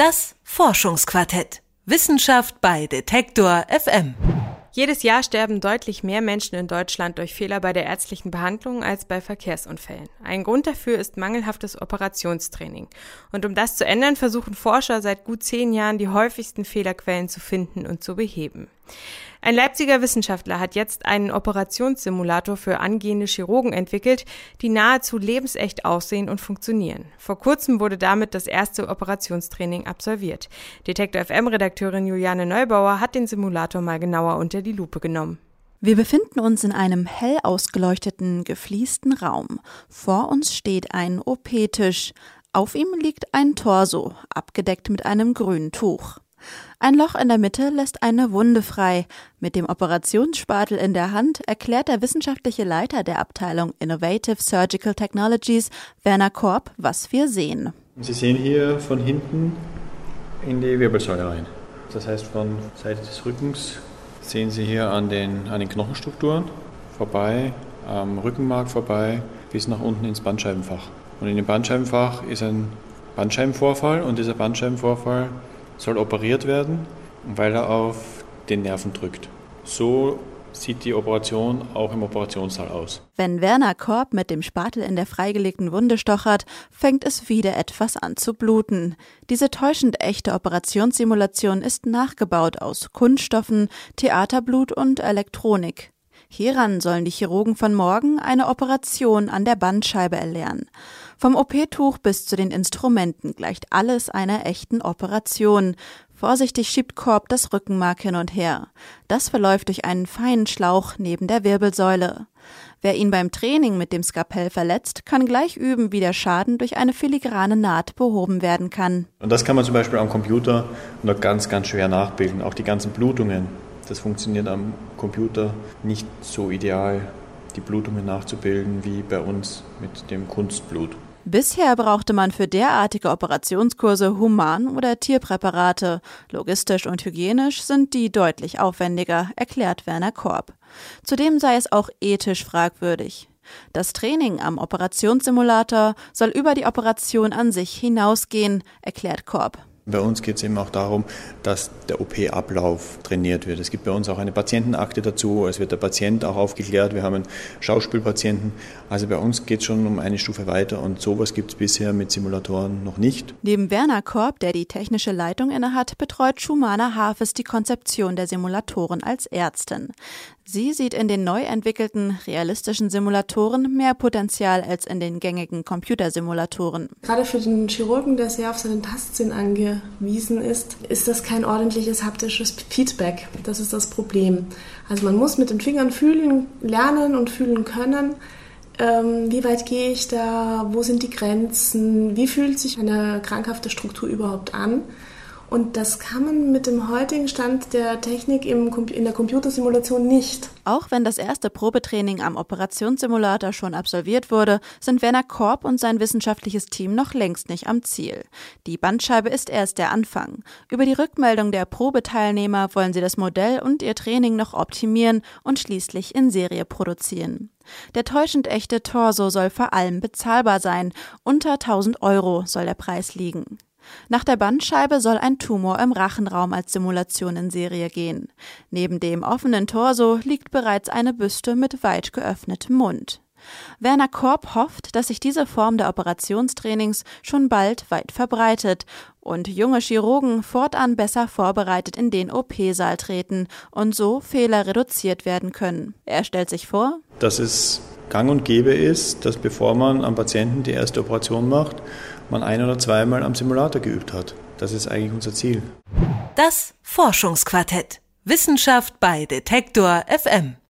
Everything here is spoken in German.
Das Forschungsquartett. Wissenschaft bei Detektor FM. Jedes Jahr sterben deutlich mehr Menschen in Deutschland durch Fehler bei der ärztlichen Behandlung als bei Verkehrsunfällen. Ein Grund dafür ist mangelhaftes Operationstraining. Und um das zu ändern, versuchen Forscher seit gut zehn Jahren die häufigsten Fehlerquellen zu finden und zu beheben. Ein Leipziger Wissenschaftler hat jetzt einen Operationssimulator für angehende Chirurgen entwickelt, die nahezu lebensecht aussehen und funktionieren. Vor kurzem wurde damit das erste Operationstraining absolviert. Detektor FM Redakteurin Juliane Neubauer hat den Simulator mal genauer unter die Lupe genommen. Wir befinden uns in einem hell ausgeleuchteten, gefliesten Raum. Vor uns steht ein OP-Tisch. Auf ihm liegt ein Torso, abgedeckt mit einem grünen Tuch. Ein Loch in der Mitte lässt eine Wunde frei. Mit dem Operationsspatel in der Hand erklärt der wissenschaftliche Leiter der Abteilung Innovative Surgical Technologies, Werner Korb, was wir sehen. Sie sehen hier von hinten in die Wirbelsäule rein. Das heißt, von Seite des Rückens sehen Sie hier an den, an den Knochenstrukturen vorbei, am Rückenmark vorbei, bis nach unten ins Bandscheibenfach. Und in dem Bandscheibenfach ist ein Bandscheibenvorfall und dieser Bandscheibenvorfall soll operiert werden, weil er auf den Nerven drückt. So sieht die Operation auch im Operationssaal aus. Wenn Werner Korb mit dem Spatel in der freigelegten Wunde stochert, fängt es wieder etwas an zu bluten. Diese täuschend echte Operationssimulation ist nachgebaut aus Kunststoffen, Theaterblut und Elektronik. Hieran sollen die Chirurgen von morgen eine Operation an der Bandscheibe erlernen. Vom OP-Tuch bis zu den Instrumenten gleicht alles einer echten Operation. Vorsichtig schiebt Korb das Rückenmark hin und her. Das verläuft durch einen feinen Schlauch neben der Wirbelsäule. Wer ihn beim Training mit dem Skapell verletzt, kann gleich üben, wie der Schaden durch eine filigrane Naht behoben werden kann. Und das kann man zum Beispiel am Computer nur ganz, ganz schwer nachbilden. Auch die ganzen Blutungen das funktioniert am Computer nicht so ideal, die Blutungen nachzubilden wie bei uns mit dem Kunstblut. Bisher brauchte man für derartige Operationskurse Human- oder Tierpräparate. Logistisch und hygienisch sind die deutlich aufwendiger, erklärt Werner Korb. Zudem sei es auch ethisch fragwürdig. Das Training am Operationssimulator soll über die Operation an sich hinausgehen, erklärt Korb. Bei uns geht es eben auch darum, dass der OP-Ablauf trainiert wird. Es gibt bei uns auch eine Patientenakte dazu. Es wird der Patient auch aufgeklärt. Wir haben einen Schauspielpatienten. Also bei uns geht es schon um eine Stufe weiter und sowas gibt es bisher mit Simulatoren noch nicht. Neben Werner Korb, der die technische Leitung innehat, betreut Schumana Hafes die Konzeption der Simulatoren als Ärztin. Sie sieht in den neu entwickelten realistischen Simulatoren mehr Potenzial als in den gängigen Computersimulatoren. Gerade für den Chirurgen, der sehr auf seinen Tastsinn angewiesen ist, ist das kein ordentliches haptisches Feedback. Das ist das Problem. Also man muss mit den Fingern fühlen, lernen und fühlen können. Ähm, wie weit gehe ich da? Wo sind die Grenzen? Wie fühlt sich eine krankhafte Struktur überhaupt an? Und das kann man mit dem heutigen Stand der Technik im, in der Computersimulation nicht. Auch wenn das erste Probetraining am Operationssimulator schon absolviert wurde, sind Werner Korb und sein wissenschaftliches Team noch längst nicht am Ziel. Die Bandscheibe ist erst der Anfang. Über die Rückmeldung der Probeteilnehmer wollen sie das Modell und ihr Training noch optimieren und schließlich in Serie produzieren. Der täuschend echte Torso soll vor allem bezahlbar sein. Unter 1000 Euro soll der Preis liegen. Nach der Bandscheibe soll ein Tumor im Rachenraum als Simulation in Serie gehen. Neben dem offenen Torso liegt bereits eine Büste mit weit geöffnetem Mund. Werner Korb hofft, dass sich diese Form der Operationstrainings schon bald weit verbreitet und junge Chirurgen fortan besser vorbereitet in den OP-Saal treten und so Fehler reduziert werden können. Er stellt sich vor, dass es gang und gäbe ist, dass bevor man am Patienten die erste Operation macht, man ein oder zweimal am Simulator geübt hat. Das ist eigentlich unser Ziel. Das Forschungsquartett. Wissenschaft bei Detektor FM.